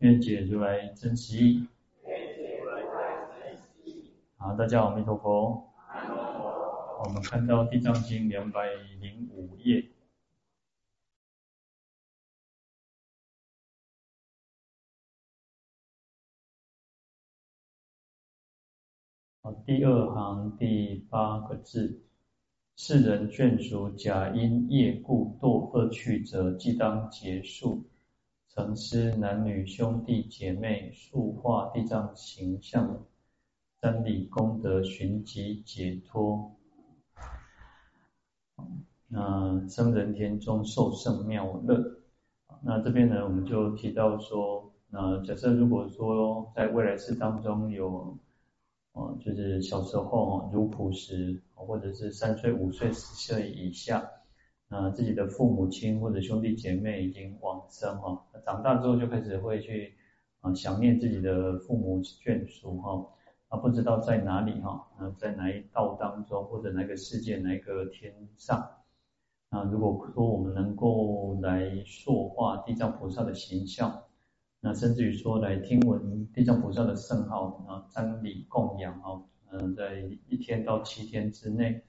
愿解如来真实义。好，大家好，阿弥陀佛。我们看到《地藏经》两百零五页。好，第二行第八个字：世人眷属假因业故堕恶趣者，即当结束。成师男女兄弟姐妹，塑化地藏形象，瞻礼功德，寻疾解脱。那生人天中受胜妙乐。那这边呢，我们就提到说，那假设如果说在未来世当中有，呃，就是小时候如朴时，或者是三岁、五岁、十岁以下。啊，自己的父母亲或者兄弟姐妹已经往生哈，长大之后就开始会去啊想念自己的父母眷属哈，啊不知道在哪里哈，啊在哪一道当中或者哪个世界哪一个天上，啊如果说我们能够来塑化地藏菩萨的形象，那甚至于说来听闻地藏菩萨的圣号啊，瞻礼供养啊，嗯在一天到七天之内。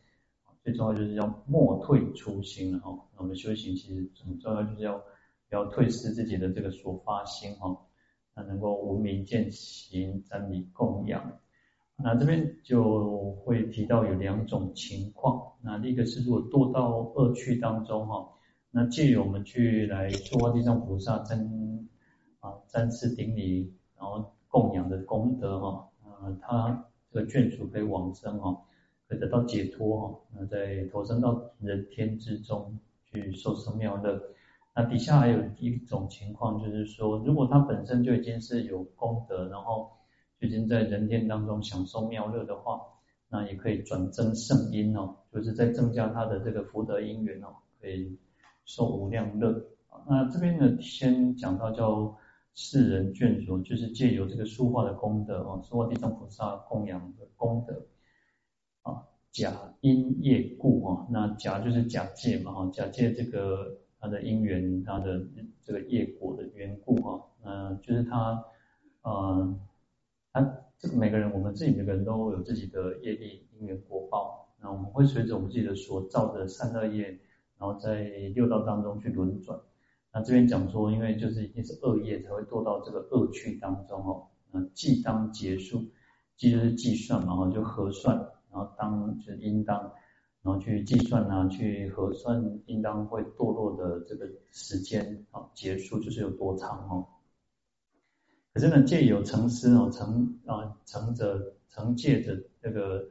最重要就是要莫退初心哈。那我们修行其实很重要，就是要要退失自己的这个所发心哈。那能够无名见行瞻礼供养。那这边就会提到有两种情况。那第一个是如果堕到恶趣当中哈，那借由我们去来塑化地藏菩萨瞻啊瞻视顶礼，然后供养的功德哈，呃他这个眷属可以往生哈。得到解脱哈，那在投生到人天之中去受生妙乐。那底下还有一种情况，就是说，如果他本身就已经是有功德，然后就已经在人天当中享受妙乐的话，那也可以转增圣因哦，就是在增加他的这个福德因缘哦，可以受无量乐。那这边呢，先讲到叫世人眷属，就是借由这个书画的功德哦，书画地藏菩萨供养的功德。假因业故哈，那假就是假借嘛哈，假借这个他的因缘，他的这个业果的缘故哈，嗯，就是他，呃，他这个每个人，我们自己每个人都有自己的业力因缘果报，那我们会随着我们自己的所造的善恶业，然后在六道当中去轮转。那这边讲说，因为就是一定是恶业才会堕到这个恶趣当中哦，那即当结束，即就是计算嘛哈，就核算。然后当就是应当，然后去计算啊，去核算应当会堕落的这个时间啊，结束就是有多长哦。可是呢，借有成师哦，成啊成者承借着这个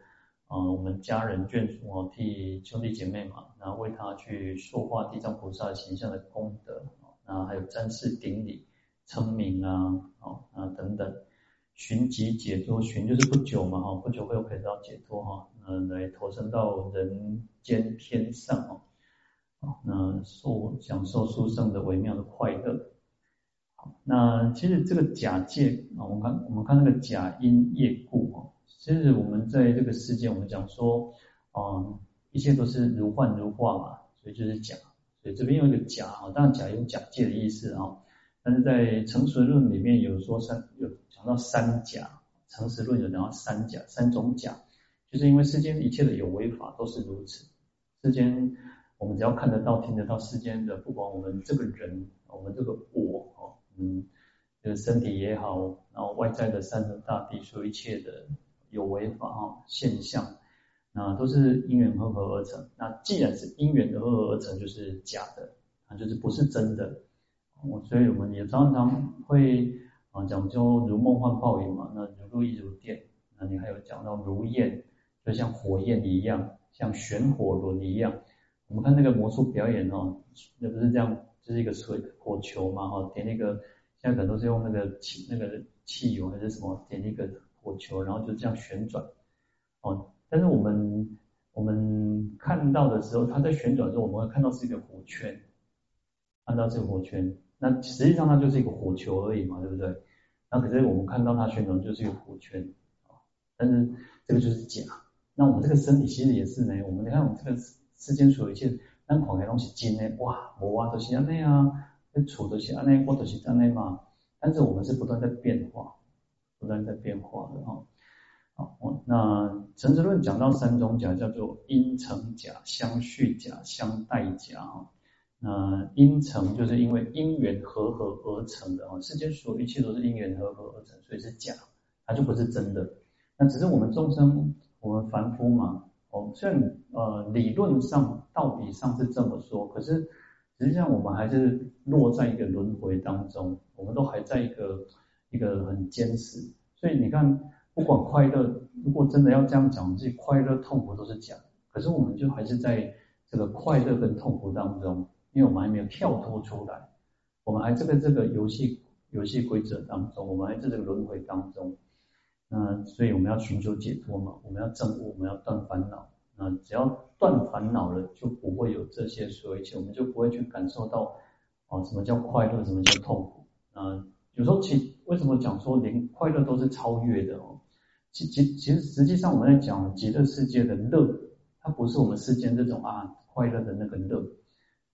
啊我们家人眷属哦，替兄弟姐妹嘛，然后为他去塑化地藏菩萨形象的功德啊，然后还有瞻视顶礼称名啊，啊啊等等。寻疾解脱，寻就是不久嘛哈，不久会有可以到解脱哈，嗯，来投生到人间天上哦，那受享受殊胜的微妙的快乐。好，那其实这个假借啊，我们看我们看那个假因业故哈，其实我们在这个世界，我们讲说，嗯，一切都是如幻如化嘛，所以就是假，所以这边有一个假啊，当然假有假借的意思啊，但是在成实论里面有说三有。讲到三假，成实论有讲到三假，三种假，就是因为世间一切的有为法都是如此。世间我们只要看得到、听得到，世间的不管我们这个人，我们这个我哦，嗯，就是身体也好，然后外在的山河大地，所有一切的有为法哈现象，那都是因缘和合而成。那既然是因缘和合而成，就是假的，啊，就是不是真的。哦，所以我们也常常会。啊，讲究如梦幻泡影嘛，那如露亦如电，那你还有讲到如焰，就像火焰一样，像旋火轮一样。我们看那个魔术表演哦，那不是这样就是一个水火球嘛，哈，点那个现在可能都是用那个汽那个汽油还是什么，点一个火球，然后就这样旋转，哦，但是我们我们看到的时候，它在旋转的时候，我们会看到是一个火圈，看到这个火圈，那实际上它就是一个火球而已嘛，对不对？那可是我们看到它旋转就是一个火圈，啊，但是这个就是假。那我们这个身体其实也是呢，我们你看我们这个世间所有一切。咱看的东西真的哇，无啊，都是安尼啊，那处都是安尼，我都是安尼嘛。但是我们是不断在变化，不断在变化的哈。好，那陈哲论讲到三种假，叫做因成假、相续假、相待假啊。那因成就是因为因缘和合而成的啊，世间所有一切都是因缘和合而成，所以是假，它就不是真的。那只是我们众生，我们凡夫嘛。哦，虽然呃理论上、道理上是这么说，可是实际上我们还是落在一个轮回当中，我们都还在一个一个很坚持。所以你看，不管快乐，如果真的要这样讲，这快乐、痛苦都是假。可是我们就还是在这个快乐跟痛苦当中，因为我们还没有跳脱出来，我们还在这个游戏游戏规则当中，我们还在这个轮回当中。那所以我们要寻求解脱嘛，我们要证悟，我们要断烦恼。那只要断烦恼了，就不会有这些所有一切，我们就不会去感受到啊什么叫快乐，什么叫痛苦。啊，有时候其为什么讲说连快乐都是超越的哦？其其其实实际上我们在讲极乐世界的乐，它不是我们世间这种啊快乐的那个乐。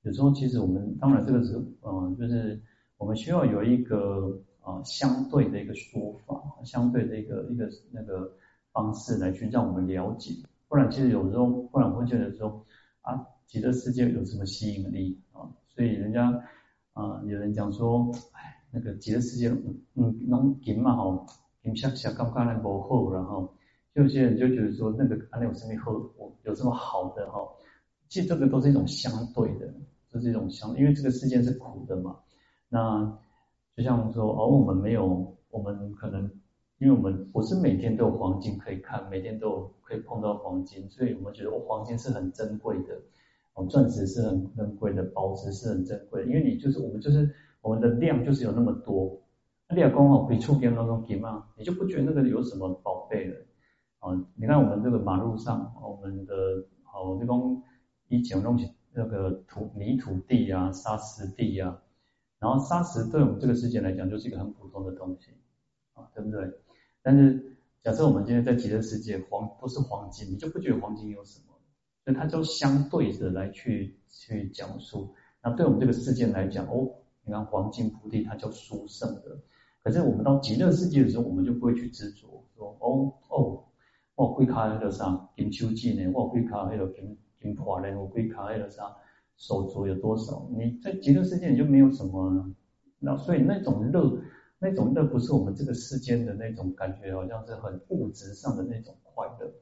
有时候其实我们当然这个是嗯，就是我们需要有一个。啊，相对的一个说法，相对的一个一个那个方式来去让我们了解，不然其实有时候，不然会觉得说啊，极乐世界有什么吸引力啊？所以人家啊，有人讲说，哎，那个极乐世界，嗯，能金嘛吼，金下下刚刚那不好，然后就有些人就觉得说，那个啊，那有什么好，有这么好的哈？其实这个都是一种相对的，就是一种相，因为这个世界是苦的嘛，那。就像说，哦，我们没有，我们可能，因为我们不是每天都有黄金可以看，每天都有可以碰到黄金，所以我们觉得，哦，黄金是很珍贵的，哦，钻石是很珍贵的，宝石是很珍贵的，因为你就是我们就是我们的量就是有那么多，那你要刚好可以触电那种金嘛，你就不觉得那个有什么宝贝了，啊，你看我们这个马路上，我们的哦，这种以前东西那个土泥土地啊，沙石地啊。然后砂石对我们这个世界来讲就是一个很普通的东西，啊，对不对？但是假设我们今天在极乐世界，黄都是黄金，你就不觉得黄金有什么？所以它就相对着来去去讲述。那对我们这个世界来讲，哦，你看黄金菩提，它叫殊胜的。可是我们到极乐世界的时候，我们就不会去执着，说哦哦，我龟卡那个啥金秋季呢？我龟卡那个金金华呢？我龟卡那个啥？手足有多少？你在极乐世界你就没有什么，那所以那种乐，那种乐不是我们这个世间的那种感觉，好像是很物质上的那种快乐。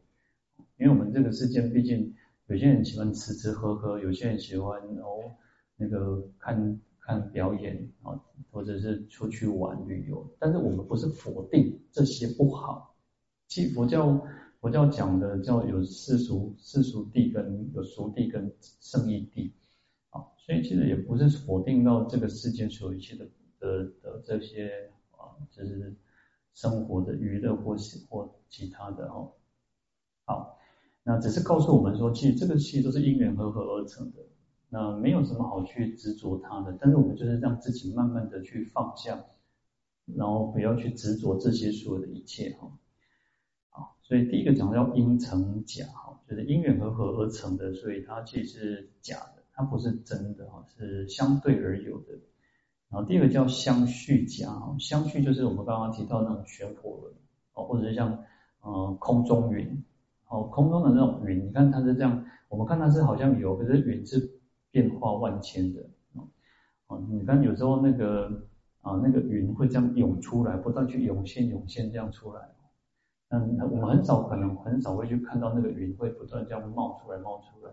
因为我们这个世间毕竟有些人喜欢吃吃喝喝，有些人喜欢哦那个看看表演啊，或者是出去玩旅游。但是我们不是否定这些不好，其实佛教。佛教讲的叫有世俗世俗谛跟有俗谛跟圣义谛，啊，所以其实也不是否定到这个世间所有一切的的的这些啊，就是生活的娱乐或是或其他的哦，好，那只是告诉我们说，其实这个戏都是因缘和合而成的，那没有什么好去执着它的，但是我们就是让自己慢慢的去放下，然后不要去执着这些所有的一切哈。所以第一个讲叫因成假哈，就是因缘和合而成的，所以它其实是假的，它不是真的哈，是相对而有的。然后第二个叫相续假哈，相续就是我们刚刚提到那种旋火轮哦，或者是像呃空中云哦，空中的那种云，你看它是这样，我们看它是好像有，可是云是变化万千的哦哦，你看有时候那个啊那个云会这样涌出来，不断去涌现涌现这样出来。嗯，我们很少可能很少会去看到那个云会不断这样冒出来冒出来，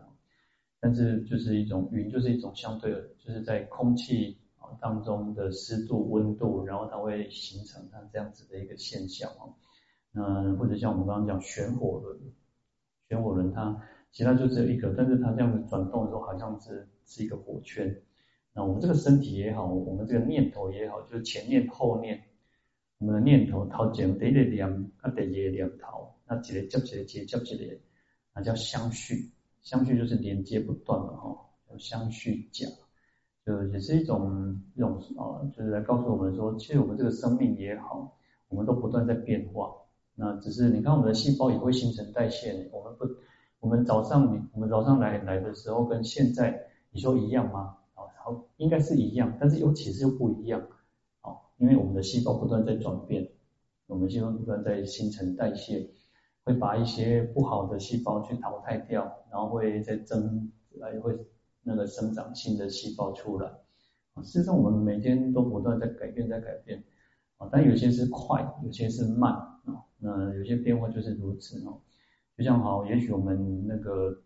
但是就是一种云，就是一种相对的，就是在空气啊当中的湿度、温度，然后它会形成它这样子的一个现象啊。那或者像我们刚刚讲旋火轮，旋火轮它其实它就只有一个，但是它这样子转动的时候，好像是是一个火圈。那我们这个身体也好，我们这个念头也好，就是前念后念，我们的念头头前第一个念，啊第二个念头，那一个接一个，接接一个，那叫相续，相续就是连接不断的哈，叫相续假，就也是一种一种啊，就是来告诉我们说，其实我们这个生命也好，我们都不断在变化。那只是你看，我们的细胞也会新陈代谢。我们不，我们早上你我们早上来来的时候，跟现在你说一样吗？啊，好，应该是一样，但是又其实又不一样。因为我们的细胞不断在转变，我们细胞不断在新陈代谢，会把一些不好的细胞去淘汰掉，然后会再增，来会那个生长新的细胞出来。啊，事实上我们每天都不断在改变，在改变。啊，但有些是快，有些是慢。啊，那有些变化就是如此哦，就像好，也许我们那个，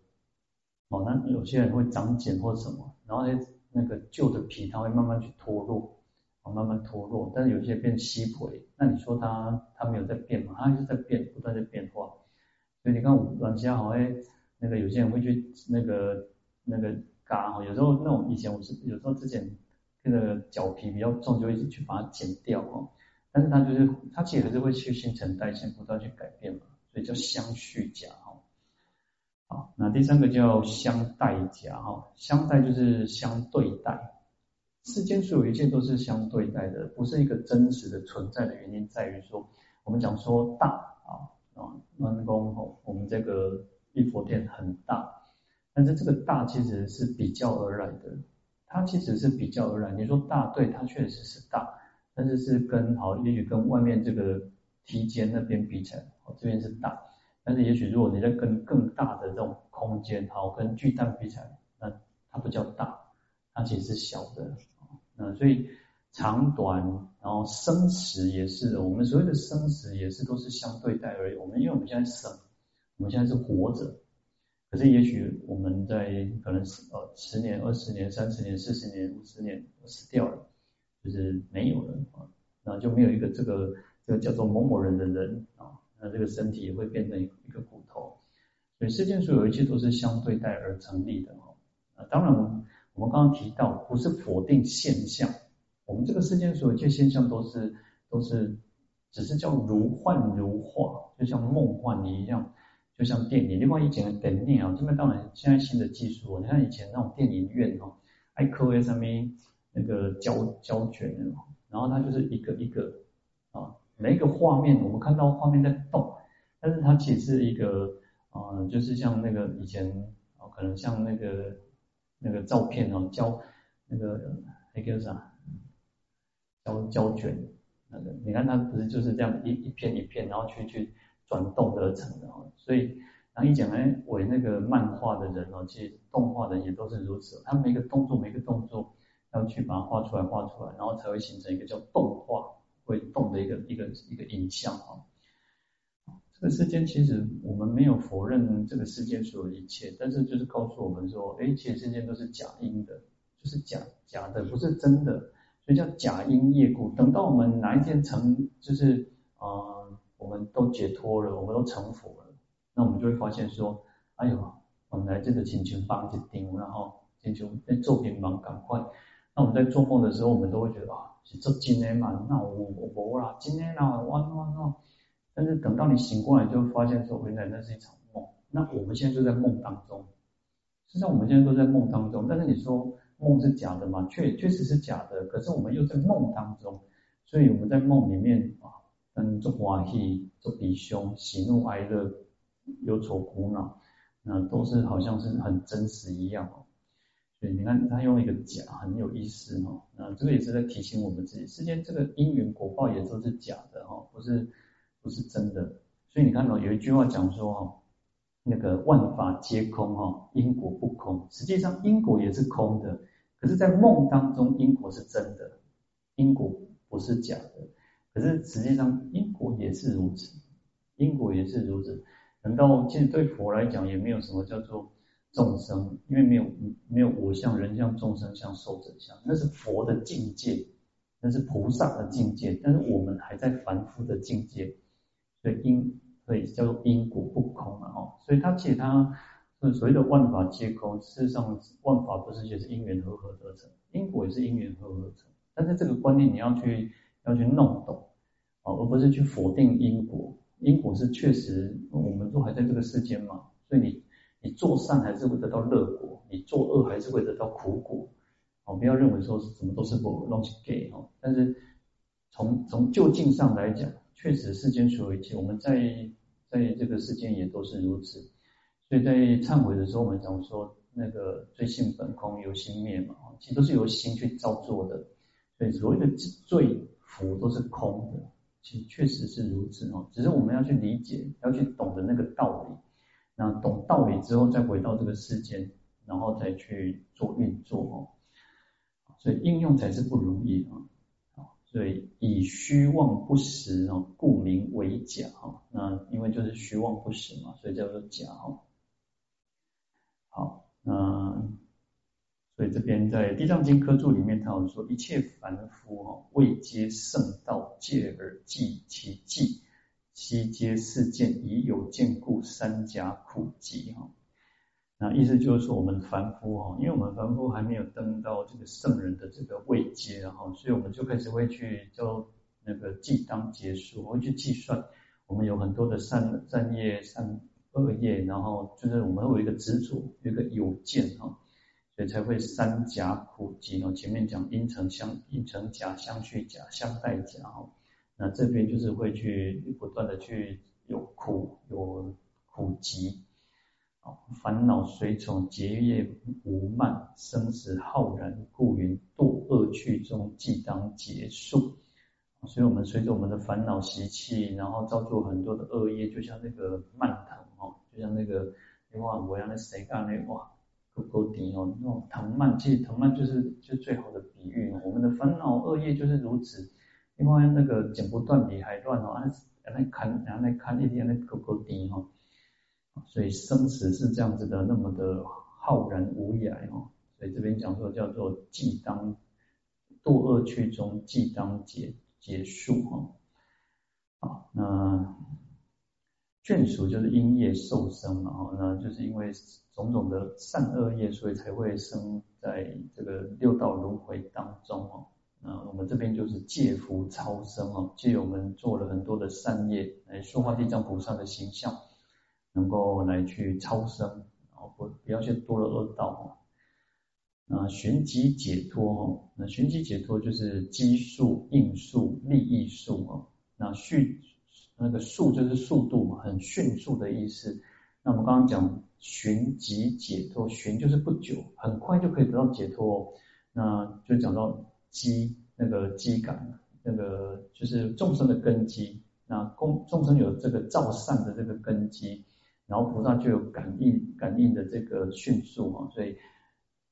哦，那有些人会长茧或什么，然后呢，那个旧的皮它会慢慢去脱落，慢慢脱落，但是有些变稀薄，那你说它它没有在变嘛？它还是在变，不断在变化。所以你看，软虾好像那个有些人会去那个那个嘎哈，有时候那种以前我是有时候之前那个脚皮比较重，就一直去把它剪掉哦。但是它就是，它其实还是会去新陈代谢，不断去改变嘛，所以叫相续甲哈。好，那第三个叫相待甲哈，相待就是相对待。世间所有一切都是相对待的，不是一个真实的存在的原因在于说，我们讲说大啊啊，关公吼，我们这个玉佛殿很大，但是这个大其实是比较而来的，它其实是比较而来。你说大，对，它确实是大。但是是跟好，也许跟外面这个梯间那边比起来，哦，这边是大。但是也许如果你在跟更大的这种空间，好，跟巨蛋比起来，那它不叫大，它其实是小的。那所以长短，然后生死也是，我们所谓的生死也是都是相对待而已。我们因为我们现在生，我们现在是活着，可是也许我们在可能是呃十年、二十年、三十年、四十年、五十年死掉了。就是没有了啊，那就没有一个这个这个叫做某某人的人啊，那这个身体也会变成一个骨头，所以世间所有一切都是相对待而成立的哈。啊，当然我们刚刚提到不是否定现象，我们这个世间所有一切现象都是都是只是叫如幻如化，就像梦幻一样，就像电影。另外以前的电影啊，这边当然现在新的技术，你看以前那种电影院哦，爱科 S M。那个胶胶卷，然后它就是一个一个啊，每一个画面我们看到画面在动，但是它其实是一个啊，就是像那个以前啊，可能像那个那个照片哦，胶那个那个啥，胶胶卷那个，你看它不是就是这样一一片一片，然后去去转动而成的哦，所以然后一讲哎，为那个漫画的人哦，其实动画的也都是如此，他每个动作每个动作。要去把它画出来，画出来，然后才会形成一个叫动画，会动的一个一个一个影像啊。这个世间其实我们没有否认这个世间所有一切，但是就是告诉我们说，哎，其实世间都是假因的，就是假假的，不是真的，所以叫假因业故。等到我们哪一天成，就是啊、我们都解脱了，我们都成佛了，那我们就会发现说，哎呦，本来这个亲像放一钉，然后请求在做乒乓，赶快。那我们在做梦的时候，我们都会觉得啊，是做今天嘛，那我我我啦，今天啦，哇哇哇！但是等到你醒过来，就发现说，原来那是一场梦。那我们现在就在梦当中，实际上我们现在都在梦当中。但是你说梦是假的吗？确确实是假的。可是我们又在梦当中，所以我们在梦里面啊，跟做欢喜、做悲伤、喜怒哀乐、忧愁苦恼，那都是好像是很真实一样哦。所以，你看他用一个假，很有意思哈。那这个也是在提醒我们自己，世间这个因缘果报也都是假的哈，不是不是真的。所以你看到有一句话讲说哈，那个万法皆空哈，因果不空。实际上因果也是空的，可是，在梦当中因果是真的，因果不是假的。可是实际上因果也是如此，因果也是如此。难道其实对佛来讲也没有什么叫做？众生，因为没有没有我相、人相、众生相、寿者相，那是佛的境界，那是菩萨的境界，但是我们还在凡夫的境界，所以因所以叫做因果不空嘛，哦，所以它其实他所谓的万法皆空，事实上万法不是就是因缘和合而成，因果也是因缘和合而成。但是这个观念你要去要去弄懂啊，而不是去否定因果。因果是确实，我们都还在这个世间嘛，所以你你做善还是会得到乐果，你做恶还是会得到苦果。哦，不要认为说是什么都是不东西给哦。但是从从就近上来讲，确实世间所有一切，我们在在这个世间也都是如此。所以在忏悔的时候，我们常说那个罪性本空，由心灭嘛，其实都是由心去造作的。所以所谓的罪福都是空的，其实确实是如此哦。只是我们要去理解，要去懂得那个道理。那懂道理之后，再回到这个世间，然后再去做运作哦。所以应用才是不容易啊！对以虚妄不实啊，故名为假啊。那因为就是虚妄不实嘛，所以叫做假啊。好，那所以这边在《地藏经》科注里面，他有说：一切凡夫啊，未皆圣道，戒而计其计，悉皆世见已有见故，三假苦集哈。那意思就是说，我们凡夫哈，因为我们凡夫还没有登到这个圣人的这个位阶，哈，所以我们就开始会去做那个计当结束，会去计算我们有很多的善善业、善恶业，然后就是我们会有一个执着，有一个有见哈，所以才会三假苦集哦。前面讲因成相因成假，相去假，相待假哈，那这边就是会去不断的去有苦有苦集。烦恼随从结业无慢，生死浩然，故云堕恶趣中，即当结束。所以，我们随着我们的烦恼习气，然后造作很多的恶业，就像那个蔓藤哦，就像那个哇，我要那谁干那哇，够够低哦，那种藤蔓，其实藤蔓就是就最好的比喻哦。我们的烦恼恶业就是如此，另外那个剪不断理还乱哦，啊，那砍，然后那砍一点那够够低哦。所以生死是这样子的，那么的浩然无涯哦。所以这边讲说叫做既当堕恶趣中，既当结结束哈。好，那眷属就是因业受生嘛，哈，那就是因为种种的善恶业，所以才会生在这个六道轮回当中哦。那我们这边就是借福超生哦，借我们做了很多的善业来塑化地藏菩萨的形象。能够来去超生，然后不不要去堕了恶道哦。那寻疾解脱哦，那寻疾解脱就是机数、应数、利益数哦。那迅那个速就是速度嘛，很迅速的意思。那我们刚刚讲寻疾解脱，寻就是不久，很快就可以得到解脱。那就讲到机那个机感，那个就是众生的根基。那共众生有这个造善的这个根基。然后菩萨就有感应，感应的这个迅速哈，所以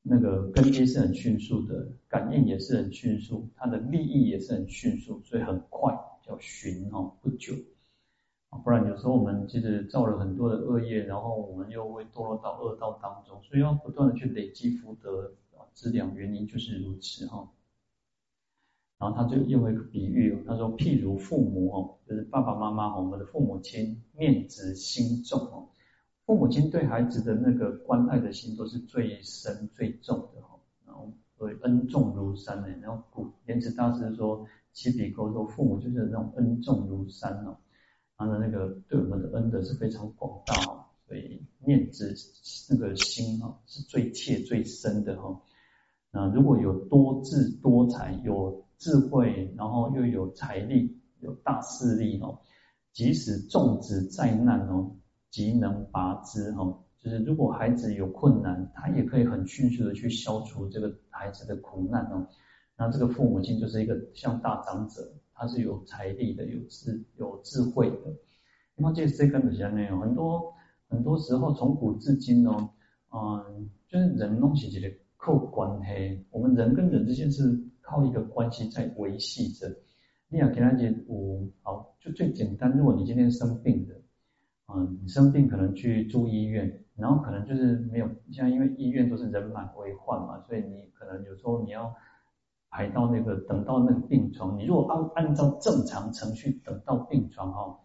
那个根基是很迅速的，感应也是很迅速，它的利益也是很迅速，所以很快叫寻哈，不久，不然有时候我们其实造了很多的恶业，然后我们又会堕落到恶道当中，所以要不断的去累积福德啊，资粮原因就是如此哈。然后他就用了一个比喻，他说譬如父母哦，就是爸爸妈妈，我们的父母亲面直心重哦，父母亲对孩子的那个关爱的心都是最深最重的哈，然后所以恩重如山呢。然后古莲池大师说，七比丘说父母就是那种恩重如山哦，他的那个对我们的恩德是非常广大哦，所以面直那个心哈是最切最深的哈。那如果有多智多才有。智慧，然后又有财力，有大势力哦。即使种植灾难哦，即能拔之哦。就是如果孩子有困难，他也可以很迅速的去消除这个孩子的苦难哦。那这个父母亲就是一个像大长者，他是有财力的，有智有智慧的。因为这这个东西呢，很多很多时候从古至今哦，嗯，就是人东西这个靠关系，我们人跟人之间是。靠一个关系在维系着。你要给他解五好，就最简单。如果你今天生病的，嗯，你生病可能去住医院，然后可能就是没有，像因为医院都是人满为患嘛，所以你可能有时候你要排到那个等到那个病床。你如果按按照正常程序等到病床哈，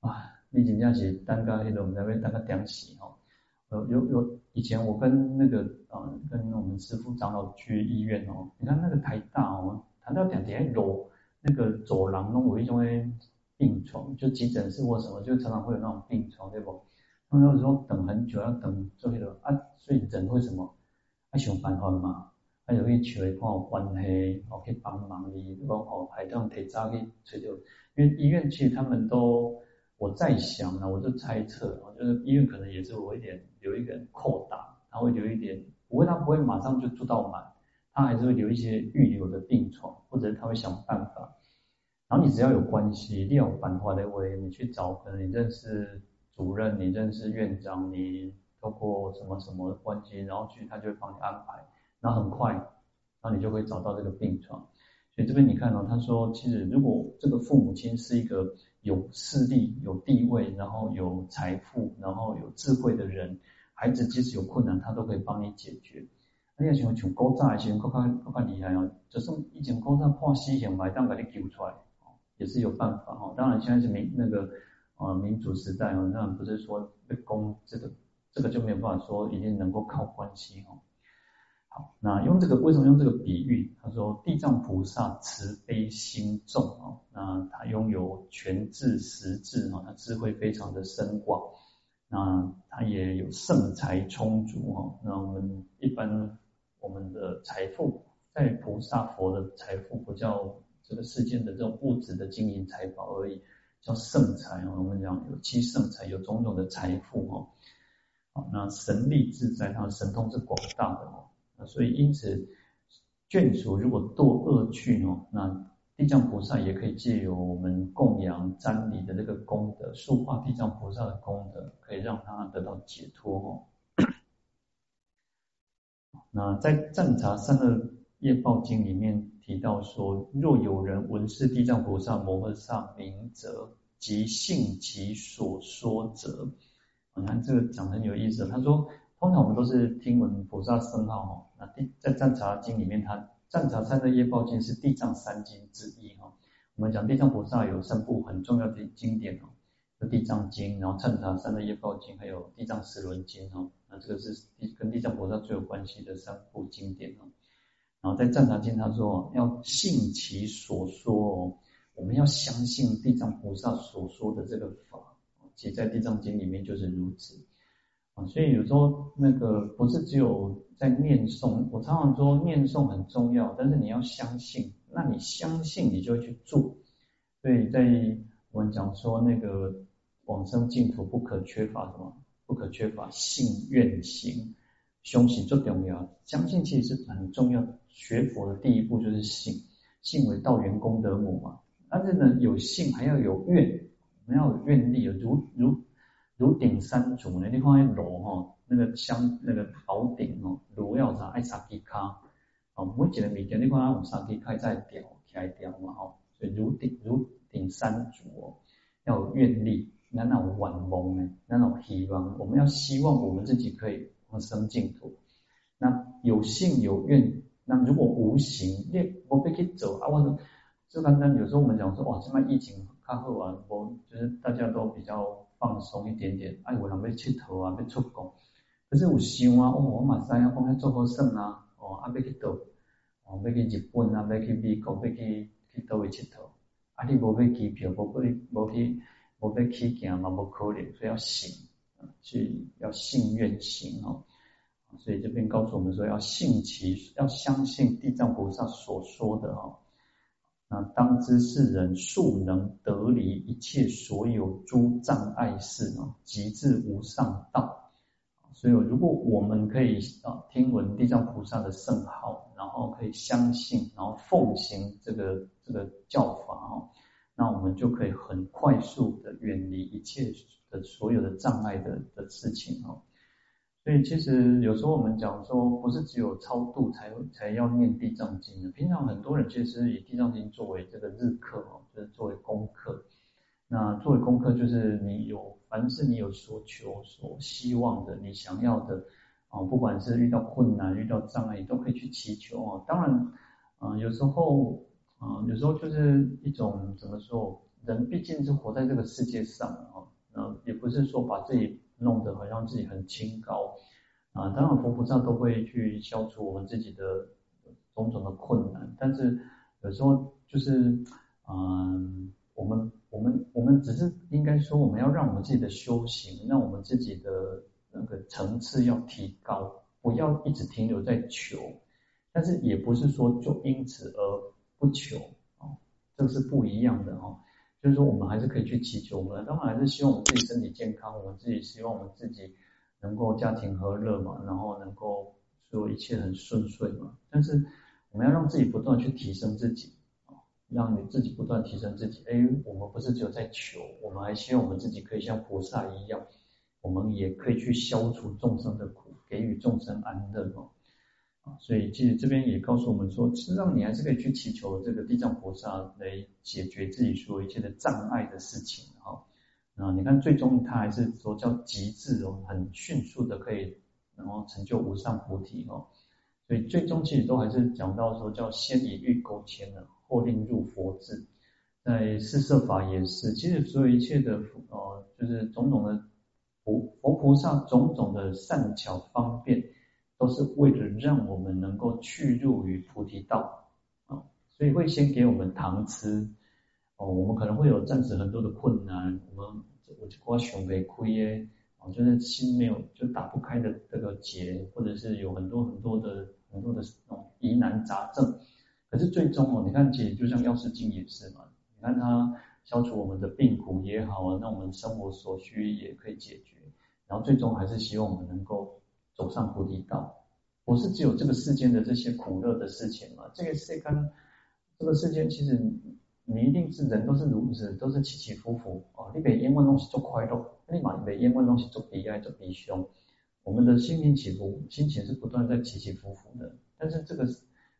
啊，你真正是等个那个我们那边等个点死哈。有有有，以前我跟那个呃跟我们师父长老去医院哦，你看那个台大哦，谈到点点楼那个走廊中有一种病床，就急诊室或什么，就常常会有那种病床，对不？那有时候等很久，要等这些的啊，所以人为什么爱想办法嘛？还有一群人跟我关系，我可以帮忙你，然后还这样提早去催救，因为医院其实他们都。我在想呢，我就猜测，就是医院可能也是有一点留一点扩大，他会留一点，不会他不会马上就住到满，他还是会留一些预留的病床，或者他会想办法。然后你只要有关系，你有办法的为你去找，可能你认识主任，你认识院长，你透过什么什么关系，然后去他就会帮你安排，然后很快，然后你就会找到这个病床。所以这边你看到，他说其实如果这个父母亲是一个。有势力、有地位，然后有财富，然后有智慧的人，孩子即使有困难，他都可以帮你解决。而且像像古早的时候，更加更加厉害哦，就是以前古早判死刑，还当把你救出来，也是有办法哦。当然现在是民那个呃民主时代哦，那不是说被攻这个这个就没有办法说一定能够靠关系哦。那用这个为什么用这个比喻？他说地藏菩萨慈悲心重哦，那他拥有全智实智哦，他智慧非常的深广，那他也有圣财充足哦。那我们一般我们的财富，在菩萨佛的财富不叫这个世间的这种物质的金银财宝而已，叫圣财哦。我们讲有七圣财，有种种的财富哦。那神力自在，他的神通是广大的哦。所以，因此，眷属如果堕恶趣哦，那地藏菩萨也可以借由我们供养瞻礼的这个功德，塑化地藏菩萨的功德，可以让他得到解脱哦。那在《赞查三恶业报经》里面提到说，若有人闻是地藏菩萨摩诃萨名者，即信其所说者，你看这个讲的很有意思。他说。通常我们都是听闻菩萨圣号哈，那地在赞查经里面，它赞查三的业报经是地藏三经之一哈。我们讲地藏菩萨有三部很重要的经典哦，就地藏经，然后赞查三的业报经，还有地藏十轮经哈。那这个是跟地藏菩萨最有关系的三部经典哦。然后在赞查经他说要信其所说哦，我们要相信地藏菩萨所说的这个法，其实在地藏经里面就是如此。所以有时候那个不是只有在念诵，我常常说念诵很重要，但是你要相信，那你相信你就会去做。所以在我们讲说那个往生净土不可缺乏什么？不可缺乏信愿行，修行最重要。相信其实是很重要的，学佛的第一步就是信，信为道源功德母嘛。但是呢，有信还要有愿，我们要有愿力，如如。炉鼎三足呢？你看那炉哈，那个香那个宝鼎哦，炉要啥？爱三支卡哦，每一个物件你看它有三支卡在吊起来吊嘛吼，所以炉鼎炉鼎三足哦，要有愿力，那那种愿望呢，那种希望，我们要希望我们自己可以往生净土。那有信有愿，那如果无行，你我必去走啊！或者，就刚刚有时候我们讲说，哇，现在疫情看后啊，我就是大家都比较。放松一点点，哎，有人要佚佗啊，要出国，可是有想啊，哦，我马上要讲遐做好耍啊，哦，啊，要去倒，哦，要去日本啊，要去美国，要去去倒位佚佗，啊，你无买机票，无可能，无去，无要去行嘛，无可能，所以要信，去要信愿行哦，所以这边告诉我们说，要信其，要相信地藏菩萨所说的哦。那当知世人速能得离一切所有诸障碍事啊，即至无上道。所以，如果我们可以啊听闻地藏菩萨的圣号，然后可以相信，然后奉行这个这个教法哦，那我们就可以很快速的远离一切的所有的障碍的的事情哦。所以其实有时候我们讲说，不是只有超度才才要念地藏经的。平常很多人其实以地藏经作为这个日课哦，就是作为功课。那作为功课，就是你有凡是你有所求、所希望的，你想要的啊，不管是遇到困难、遇到障碍，都可以去祈求哦。当然，啊，有时候啊，有时候就是一种怎么说，人毕竟是活在这个世界上啊，那也不是说把自己。弄得好像自己很清高啊。当然，佛菩萨都会去消除我们自己的种种的困难，但是有时候就是，嗯，我们我们我们只是应该说，我们要让我们自己的修行，让我们自己的那个层次要提高，不要一直停留在求，但是也不是说就因此而不求啊，这个是不一样的哦。就是说，我们还是可以去祈求，我们当然还是希望我们自己身体健康，我们自己希望我们自己能够家庭和乐嘛，然后能够说一切很顺遂嘛。但是我们要让自己不断去提升自己，让你自己不断提升自己。哎，我们不是只有在求，我们还希望我们自己可以像菩萨一样，我们也可以去消除众生的苦，给予众生安乐嘛。所以，其实这边也告诉我们说，实际上你还是可以去祈求这个地藏菩萨来解决自己所有一切的障碍的事情哈。啊，你看最终他还是说叫极致哦，很迅速的可以然后成就无上菩提哦。所以最终其实都还是讲到说叫先以欲勾牵了，后令入佛智。在四摄法也是，其实所有一切的呃，就是种种的佛佛菩萨种种的善巧方便。都是为了让我们能够去入于菩提道啊，所以会先给我们糖吃哦。我们可能会有暂时很多的困难，我们我就挂胸没亏耶啊，就是心没有就打不开的这个结，或者是有很多很多的很多的那种疑难杂症。可是最终哦，你看其实就像药师经也是嘛，你看它消除我们的病苦也好啊，那我们生活所需也可以解决，然后最终还是希望我们能够。走上菩提道，不是只有这个世间的这些苦乐的事情嘛？这个世间，这个世间其实你一定是人都是如此，都是起起伏伏啊。你每因为东西做快乐，立马每因为东西做悲哀、做悲伤。我们的心情起伏，心情是不断在起起伏伏的。但是这个，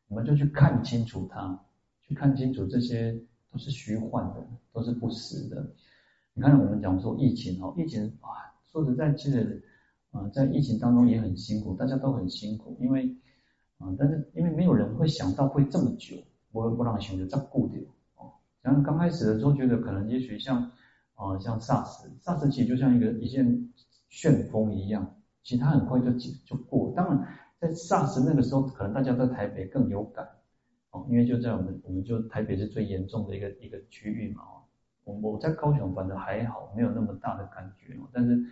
我们就去看清楚它，去看清楚这些都是虚幻的，都是不实的。你看，我们讲说疫情哦，疫情啊，说实在，其实。啊，在疫情当中也很辛苦，大家都很辛苦，因为啊，但是因为没有人会想到会这么久，我也不让选择照顾的哦。像刚开始的时候，觉得可能也许像啊，像 SARS，SARS 其实就像一个一件旋风一样，其实它很快就就过。当然，在 SARS 那个时候，可能大家在台北更有感哦，因为就在我们我们就台北是最严重的一个一个区域嘛。我我在高雄反正还好，没有那么大的感觉，但是。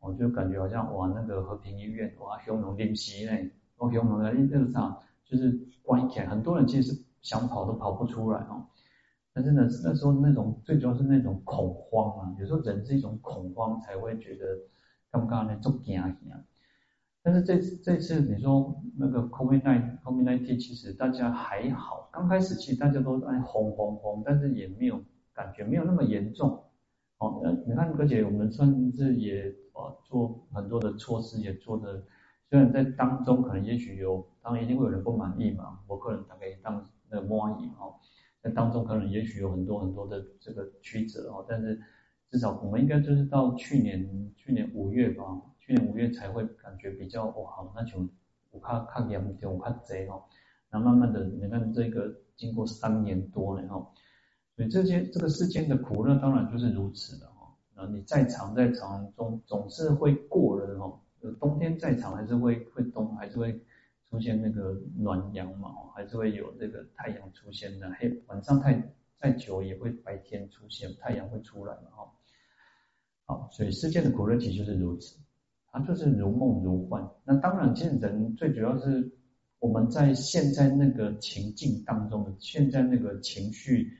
我就感觉好像哇，那个和平医院哇，熊龙临时呢，我熊龙的那个啥，就是关起来，很多人其实是想跑都跑不出来哦。但是呢，那时候那种最主要是那种恐慌啊，有时候人是一种恐慌才会觉得刚刚那种惊吓。但是这这次你说那个 COVID-19，COVID-19 其实大家还好，刚开始其实大家都哎轰轰轰，但是也没有感觉没有那么严重。哦，那你看，而且我们甚至也啊做很多的措施，也做的，虽然在当中可能也许有，当然一定会有人不满意嘛，我个人大概当那个满意哦，在当中可能也许有很多很多的这个曲折哦，但是至少我们应该就是到去年去年五月吧，去年五月才会感觉比较哇，那就我看看严重，我看贼哦，那慢慢的你看这个经过三年多了哦。所以这些这个世间的苦乐当然就是如此的哈，啊，你再长再长，总总是会过的哈。冬天再长还是会会冬，还是会出现那个暖阳嘛，还是会有这个太阳出现的。黑晚上太再久也会白天出现，太阳会出来嘛哈。好，所以世间的苦乐其实就是如此，它就是如梦如幻。那当然，其实人最主要是我们在现在那个情境当中的，现在那个情绪。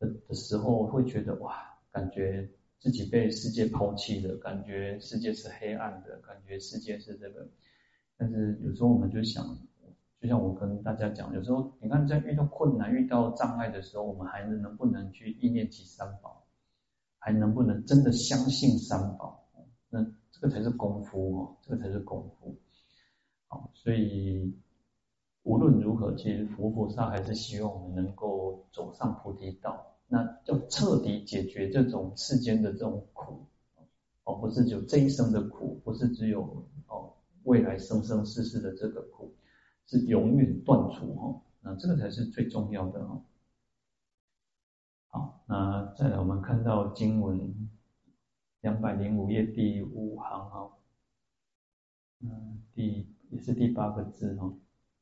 的的时候会觉得哇，感觉自己被世界抛弃了，感觉世界是黑暗的，感觉世界是这个。但是有时候我们就想，就像我跟大家讲，有时候你看在遇到困难、遇到障碍的时候，我们还能能不能去意念起三宝，还能不能真的相信三宝？那这个才是功夫哦，这个才是功夫。好，所以。无论如何，其实佛菩萨还是希望我们能够走上菩提道，那就彻底解决这种世间的这种苦，哦，不是只有这一生的苦，不是只有哦未来生生世世的这个苦，是永远断除哈，那这个才是最重要的哈。好，那再来我们看到经文两百零五页第五行哈，嗯，第也是第八个字哈，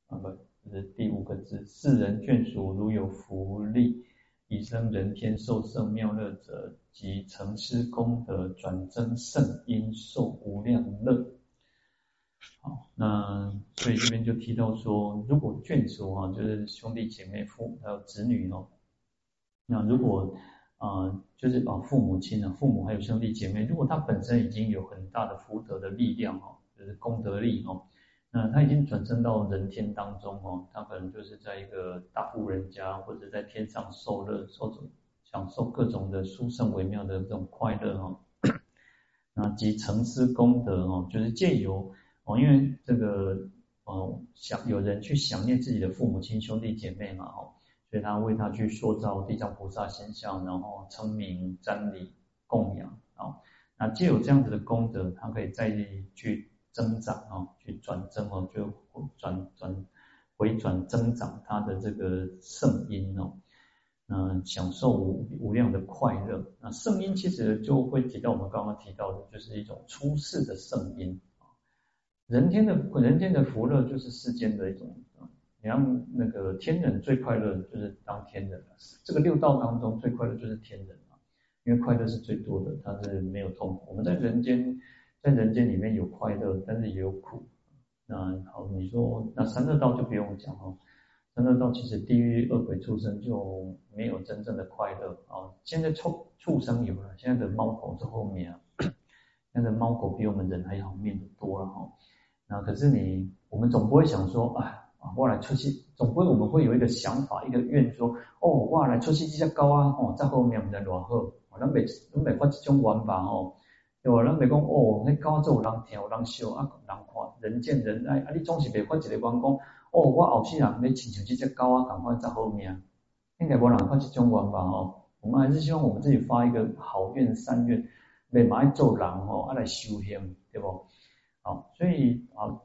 啊不，是第五个字，世人眷属如有福利，以生人天受胜妙乐者，即承施功德，转增圣因，受无量乐。好，那所以这边就提到说，如果眷属啊，就是兄弟姐妹、父还有子女哦，那如果啊、就是啊父母亲啊，父母还有兄弟姐妹，如果他本身已经有很大的福德的力量哦，就是功德力哦，那他已经转生到人天当中哦，他可能就是在一个大户人家或者在天上受乐，受种享受各种的殊胜微妙的这种快乐哦，那即承施功德哦，就是借由哦，因为这个哦想有人去想念自己的父母亲兄弟姐妹嘛哦。所以他为他去塑造地藏菩萨形象，然后称名、瞻礼、供养啊。那借由这样子的功德，他可以再去增长啊，去转增哦，就转转回转增长他的这个圣因哦。嗯，享受无无量的快乐。那圣因其实就会提到我们刚刚提到的，就是一种出世的圣因啊。人天的人天的福乐，就是世间的一种。你让那个天人最快乐就是当天人，这个六道当中最快乐就是天人啊，因为快乐是最多的，它是没有痛苦。我们在人间，在人间里面有快乐，但是也有苦。那好，你说那三恶道就不用讲哦，三恶道其实地狱恶鬼畜生就没有真正的快乐啊。现在畜畜生有了，现在的猫狗在后面啊，现在的猫狗比我们人还要命的多了哈。那可是你，我们总不会想说，哎。我来出去，总归我们会有一个想法，一个愿说，哦，我来出去比较高啊，哦，在后面我们在落后，我咱未咱未发这种玩法哦，对吧？咱未讲哦，那高做有人听有人笑啊，人看人见人爱啊，你总是未发一个愿讲，哦，我后世人要亲像这只高啊，赶快在后面，应该无人发这种玩法哦。我们还是希望我们自己发一个好愿善愿，未买做人哦，啊来修行，对不？好，所以啊。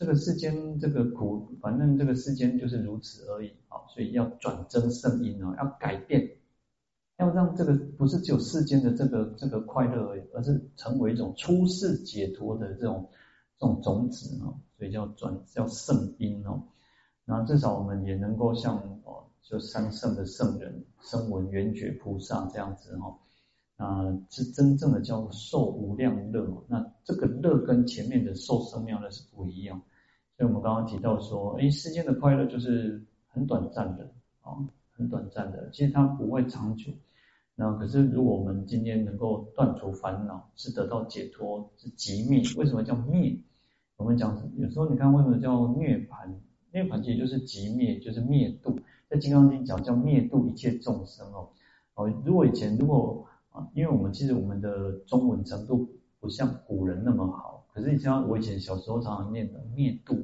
这个世间这个苦，反正这个世间就是如此而已啊，所以要转增胜因哦，要改变，要让这个不是只有世间的这个这个快乐而已，而是成为一种出世解脱的这种这种种子哦，所以叫转叫圣因哦，那至少我们也能够像哦，就三圣的圣人声闻缘觉菩萨这样子哈。啊，是真正的叫受无量乐。那这个乐跟前面的受胜妙乐是不一样。所以我们刚刚提到说，哎，世间的快乐就是很短暂的啊，很短暂的，其实它不会长久。那可是如果我们今天能够断除烦恼，是得到解脱，是极灭。为什么叫灭？我们讲有时候你看为什么叫涅槃？涅槃其实就是极灭，就是灭度。在《金刚经》讲叫灭度一切众生哦。哦，如果以前如果啊因为我们其实我们的中文程度不像古人那么好，可是你像我以前小时候常常念的灭度，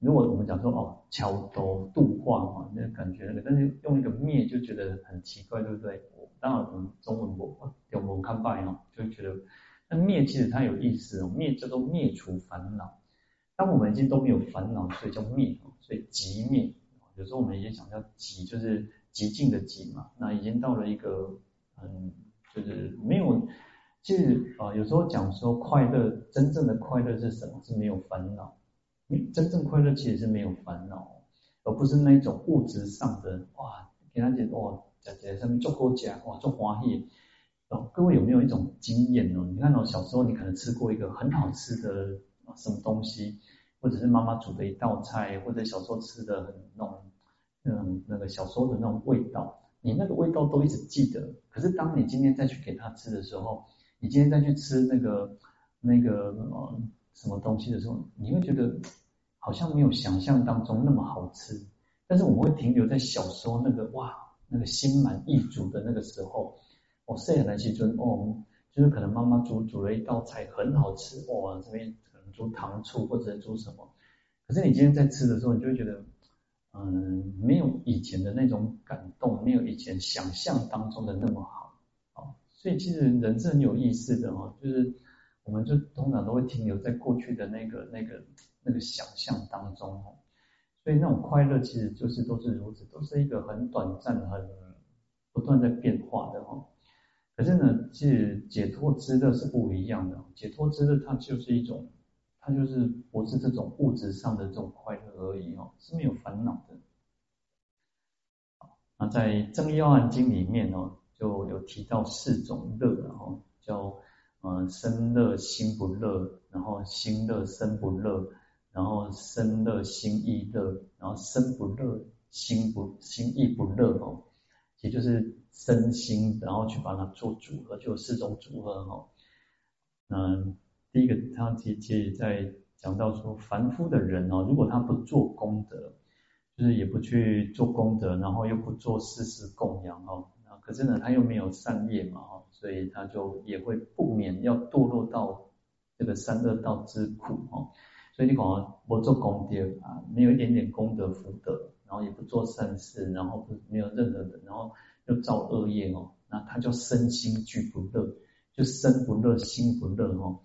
如果我们讲说哦，桥头度化嘛，那感觉那个，但是用一个灭就觉得很奇怪，对不对？当然我们中文我有我们看拜哦，就觉得那灭其实它有意思哦，灭叫做灭除烦恼。当我们已经都没有烦恼，所以叫灭，所以极灭。有时候我们也讲叫极，就是极尽的极嘛，那已经到了一个。嗯，就是没有，其实啊，有时候讲说快乐，真正的快乐是什么？是没有烦恼。真正快乐其实是没有烦恼，而不是那种物质上的哇，给他讲哇，讲讲什么做国家哇，做花艺。哦，各位有没有一种经验哦？你看到小时候你可能吃过一个很好吃的什么东西，或者是妈妈煮的一道菜，或者小时候吃的很那种嗯那个小时候的那种味道。你那个味道都一直记得，可是当你今天再去给他吃的时候，你今天再去吃那个那个呃什么东西的时候，你会觉得好像没有想象当中那么好吃。但是我们会停留在小时候那个哇，那个心满意足的那个时候。我，虽然来去尊哦，就是可能妈妈煮煮了一道菜很好吃，哇，这边可能煮糖醋或者煮什么，可是你今天在吃的时候，你就会觉得。嗯，没有以前的那种感动，没有以前想象当中的那么好，哦，所以其实人是很有意思的哦，就是我们就通常都会停留在过去的那个、那个、那个想象当中哦，所以那种快乐其实就是都是如此，都是一个很短暂、很不断在变化的哦。可是呢，其实解脱之乐是不一样的。解脱之乐它就是一种，它就是不是这种物质上的这种快乐而已哦，是没有烦恼的。那在《正要案经》里面哦，就有提到四种乐，然后叫呃身乐心不乐，然后心乐身不乐，然后身乐心亦乐，然后身不乐心不心亦不乐哦，也就是身心，然后去把它做组合，就四种组合哈。嗯，第一个他其实在讲到说，凡夫的人哦，如果他不做功德。就是也不去做功德，然后又不做世事供养哦，可是呢，他又没有善业嘛哦，所以他就也会不免要堕落到这个三恶道之苦哦。所以你讲不做功德啊，没有一点点功德福德，然后也不做善事，然后不没有任何的，然后又造恶业哦，那他就身心俱不乐，就身不乐，心不乐哦，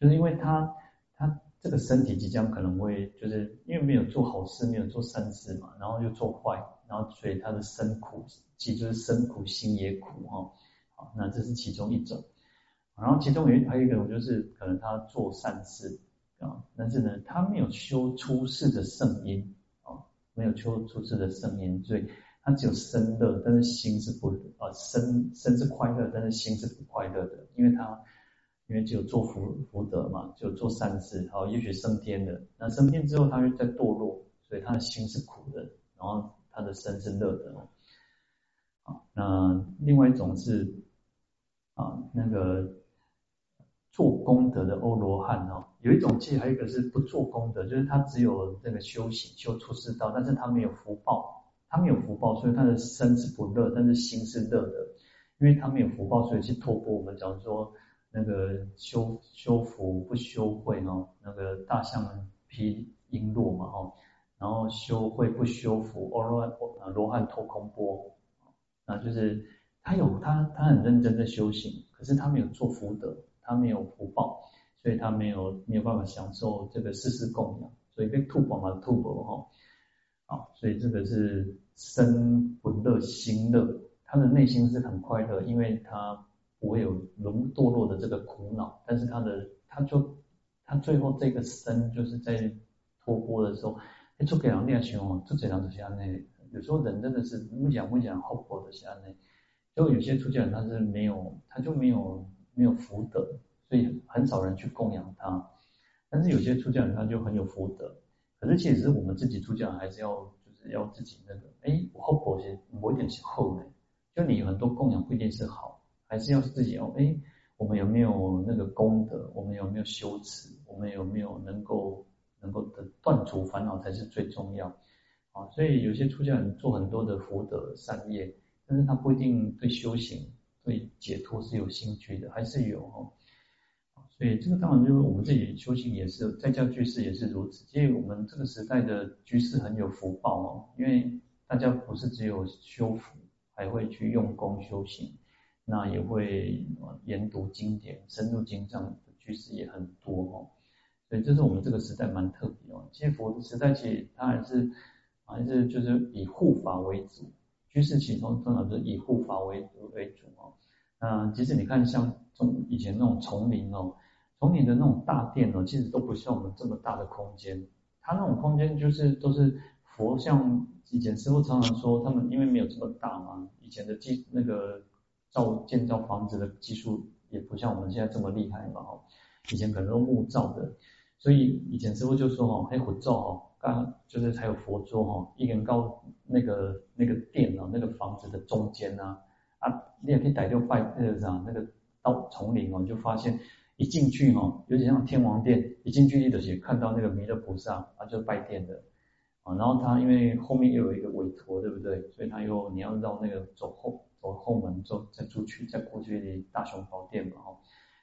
就是因为他他。这个身体即将可能会，就是因为没有做好事，没有做善事嘛，然后又做坏，然后所以他的身苦，其实就是身苦心也苦哈。好，那这是其中一种。然后其中有还有一种就是可能他做善事啊，但是呢他没有修出世的圣因啊，没有修出世的圣因，所以他只有身乐，但是心是不啊身身是快乐，但是心是不快乐的，因为他。因为只有做福福德嘛，就做善事，然后，也许升天了。那升天之后，他又在堕落，所以他的心是苦的，然后他的身是乐的哦。啊，那另外一种是啊，那个做功德的欧罗汉哦，有一种戒还有一个是不做功德，就是他只有那个修行修出世道，但是他没有福报，他没有福报，所以他的身是不乐，但是心是乐的，因为他没有福报，所以去托钵。我们讲说。那个修修福不修慧哦，那个大象披璎珞嘛哦，然后修慧不修福，阿罗汉罗汉托空钵，那就是他有他他很认真的修行，可是他没有做福德，他没有福报，所以他没有没有办法享受这个世事供养，所以被吐宝嘛吐宝哈，啊，所以这个是身不乐心乐，他的内心是很快乐，因为他。不会有沦堕落的这个苦恼，但是他的他就他最后这个身就是在托钵的时候，哎，做给人念经哦，做这样子下内，有时候人真的是不讲不讲后果的下内，就有些出家人他是没有，他就没有没有福德，所以很少人去供养他，但是有些出家人他就很有福德，可是其实我们自己出家人还是要就是要自己那个，哎，我后果些我一点是后呢，就你很多供养不一定是好。还是要自己哦，哎，我们有没有那个功德？我们有没有修持？我们有没有能够能够的断除烦恼才是最重要啊！所以有些出家人做很多的福德善业，但是他不一定对修行、对解脱是有兴趣的，还是有哦。所以这个当然就是我们自己修行也是，在家居士也是如此。因为我们这个时代的居士很有福报哦，因为大家不是只有修福，还会去用功修行。那也会研读经典、深入经藏的居士也很多哦，所以这是我们这个时代蛮特别哦。其实佛的时代其实它还是还是就是以护法为主，居士其中通常是以护法为主为主哦。那其实你看像从以前那种丛林哦，丛林的那种大殿哦，其实都不像我们这么大的空间，它那种空间就是都是佛像。以前师傅常常说，他们因为没有这么大嘛，以前的技那个。造建造房子的技术也不像我们现在这么厉害嘛，哦，以前可能都木造的，所以以前师傅就说哦，黑佛造哦，刚就是还有佛桌哈，一人高那个那个殿啊，那个房子的中间呐，啊，你也可以逮就拜那个啥，那个到丛林哦，你就发现一进去哈，有点像天王殿，一进去你就看到那个弥勒菩萨啊，就拜殿的啊，然后他因为后面又有一个韦陀，对不对？所以他又你要绕那个走后。走后门，走再出去，再过去的大雄宝殿嘛，哈。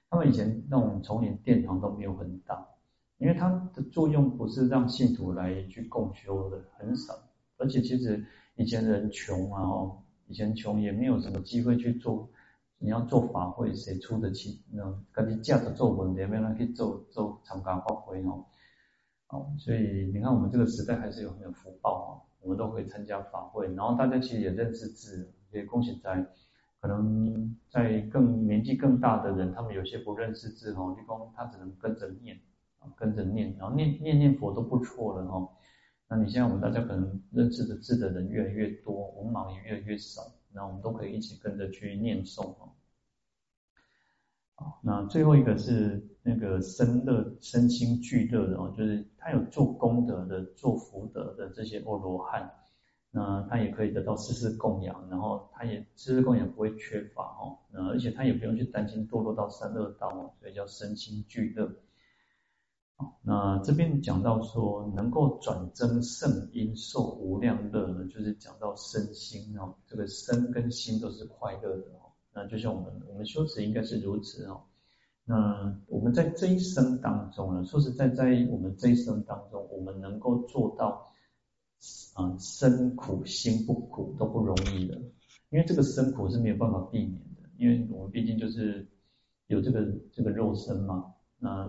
他们以前那种丛林殿堂都没有很大，因为它的作用不是让信徒来去共修的，很少。而且其实以前人穷啊，哦，以前穷也没有什么机会去做。你要做法会，谁出得起？那种赶紧架着做文，有没有人去做做长干法会哦。哦，所以你看我们这个时代还是有很有福报啊，我们都可以参加法会，然后大家其实也认识字。也恭喜在，可能在更年纪更大的人，他们有些不认识字哦，就说他只能跟着念啊，跟着念，然后念念念佛都不错了哦。那你现在我们大家可能认识的字的人越来越多，文盲也越来越少，那我们都可以一起跟着去念诵哦。好，那最后一个是那个身乐身心俱乐的哦，就是他有做功德的、做福德的这些阿罗汉，那他也可以得到世世供养，然后他也世世供养不会缺乏哦，那而且他也不用去担心堕落到三恶道哦，所以叫身心俱乐。好，那这边讲到说能够转增圣因受无量乐呢，就是讲到身心哦，这个身跟心都是快乐的哦。那就像我们我们修持应该是如此哦。那我们在这一生当中呢，说实在，在我们这一生当中，我们能够做到啊身苦心不苦都不容易的，因为这个身苦是没有办法避免的，因为我们毕竟就是有这个这个肉身嘛。那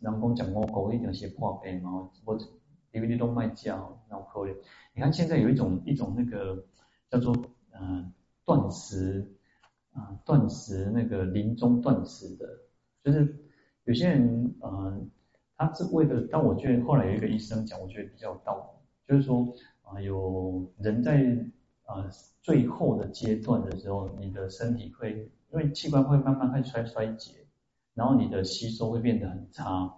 人讲讲我狗一定是破病嘛，我因为你都卖叫，那我可以。你看现在有一种一种那个叫做嗯断食啊断食那个临终断食的，就是有些人嗯他是为了，但我觉得后来有一个医生讲，我觉得比较有道理，就是说啊有人在啊最后的阶段的时候，你的身体会因为器官会慢慢会衰衰竭。然后你的吸收会变得很差，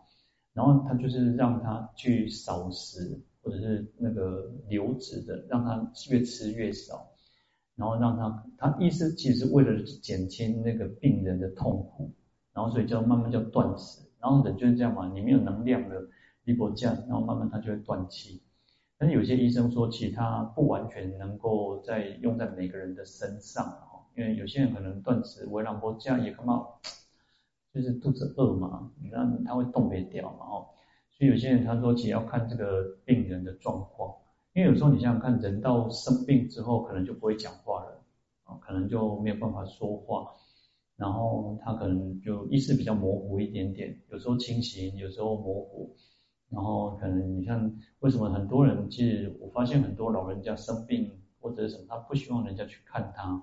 然后他就是让他去少食或者是那个流质的，让他越吃越少，然后让他他意思其实是为了减轻那个病人的痛苦，然后所以叫慢慢叫断食，然后人就是这样嘛，你没有能量了，力不降，然后慢慢他就会断气。但是有些医生说，其实他不完全能够在用在每个人的身上哦，因为有些人可能断食，为让不降也干嘛。就是肚子饿嘛，那他会动不掉嘛，哦，所以有些人他说，其实要看这个病人的状况，因为有时候你想想看，人到生病之后，可能就不会讲话了，啊，可能就没有办法说话，然后他可能就意识比较模糊一点点，有时候清醒，有时候模糊，然后可能你像为什么很多人，其实我发现很多老人家生病或者什么，他不希望人家去看他，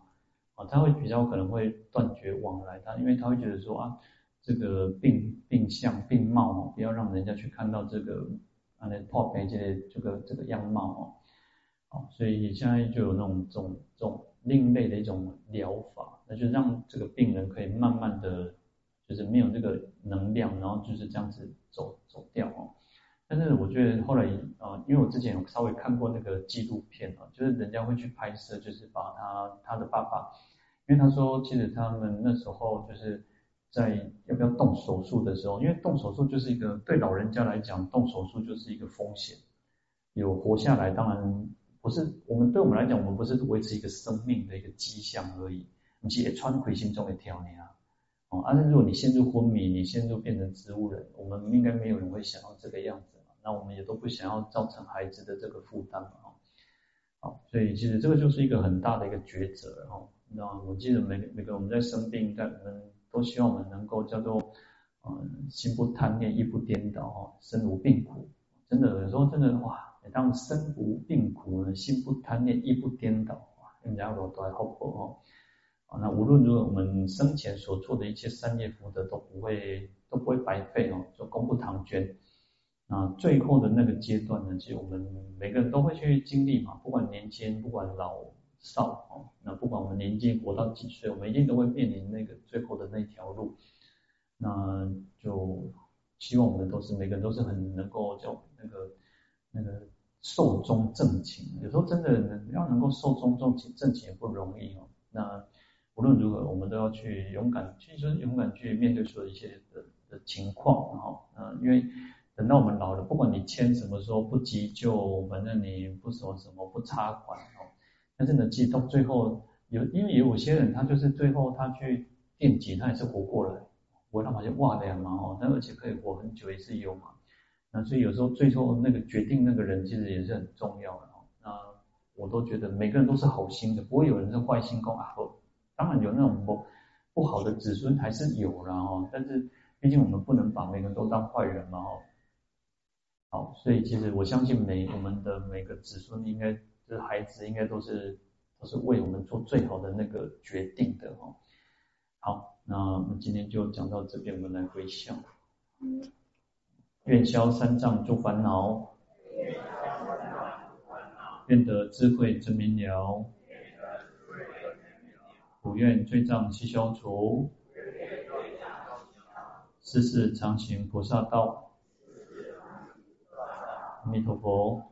啊，他会比较可能会断绝往来，他因为他会觉得说啊。这个病病相病貌，不要让人家去看到这个啊那破病这这个这个样貌哦，好，所以现在就有那种这种这种另类的一种疗法，那就让这个病人可以慢慢的，就是没有这个能量，然后就是这样子走走掉哦。但是我觉得后来啊，因为我之前有稍微看过那个纪录片啊，就是人家会去拍摄，就是把他他的爸爸，因为他说其实他们那时候就是。在要不要动手术的时候，因为动手术就是一个对老人家来讲，动手术就是一个风险。有活下来，当然不是我们对我们来讲，我们不是维持一个生命的一个迹象而已。你也穿回心中的条件啊，哦，但是如果你陷入昏迷，你陷入变成植物人，我们应该没有人会想要这个样子嘛。那我们也都不想要造成孩子的这个负担嘛，好，所以其实这个就是一个很大的一个抉择哦。那我记得每每个我们在生病，在我们。都希望我们能够叫做，嗯，心不贪恋，意不颠倒，哈，身无病苦。真的，有时候真的哇，每当身无病苦呢，心不贪恋，意不颠倒，哇，人家都都还好过哦。那无论如何，我们生前所做的一切善业福德都不会都不会白费哦，就功不唐捐。那最后的那个阶段呢，其实我们每个人都会去经历嘛，不管年轻，不管老。少哦，那不管我们年纪活到几岁，我们一定都会面临那个最后的那条路。那就希望我们都是每个人都是很能够叫那个那个寿终正寝。有时候真的要能够寿终正寝，正寝也不容易哦。那无论如何，我们都要去勇敢，其实勇敢去面对所有一些的的情况，然后嗯，因为等到我们老了，不管你签什么时候不急救，反正你不什么什么不插管哦。但是呢，其实到最后有，因为有些人他就是最后他去电击，他也是活过来，活到好像哇的呀嘛哦，但而且可以活很久也是有嘛。那所以有时候最后那个决定那个人其实也是很重要的哦。那我都觉得每个人都是好心的，不会有人是坏心公啊。当然有那种不不好的子孙还是有啦哦，但是毕竟我们不能把每个人都当坏人嘛哦。好，所以其实我相信每我们的每个子孙应该。这孩子应该都是都是为我们做最好的那个决定的哈。好，那我们今天就讲到这边，我们来回向。愿消三障诸烦恼，愿得智慧真明了，不愿罪障悉消除，世世常行菩萨道。阿弥陀佛。